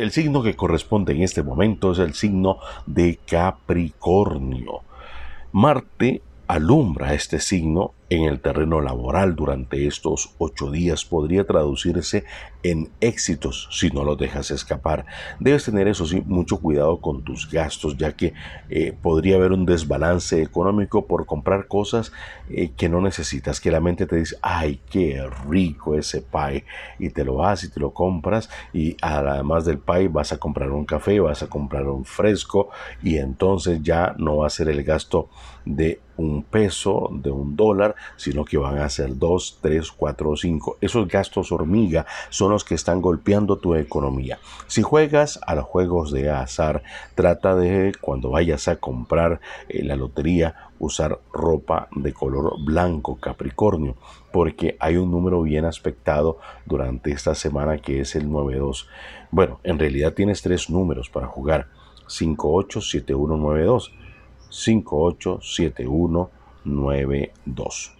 El signo que corresponde en este momento es el signo de Capricornio. Marte alumbra este signo en el terreno laboral durante estos ocho días podría traducirse en éxitos si no los dejas escapar. Debes tener eso sí mucho cuidado con tus gastos ya que eh, podría haber un desbalance económico por comprar cosas eh, que no necesitas, que la mente te dice, ay, qué rico ese pie y te lo vas y te lo compras y además del pie vas a comprar un café, vas a comprar un fresco y entonces ya no va a ser el gasto de un peso, de un dólar, sino que van a ser dos, tres, cuatro o cinco. Esos gastos hormiga son los que están golpeando tu economía. Si juegas a los juegos de azar, trata de cuando vayas a comprar eh, la lotería usar ropa de color blanco Capricornio, porque hay un número bien aspectado durante esta semana que es el 9-2. Bueno, en realidad tienes tres números para jugar. 587192 587192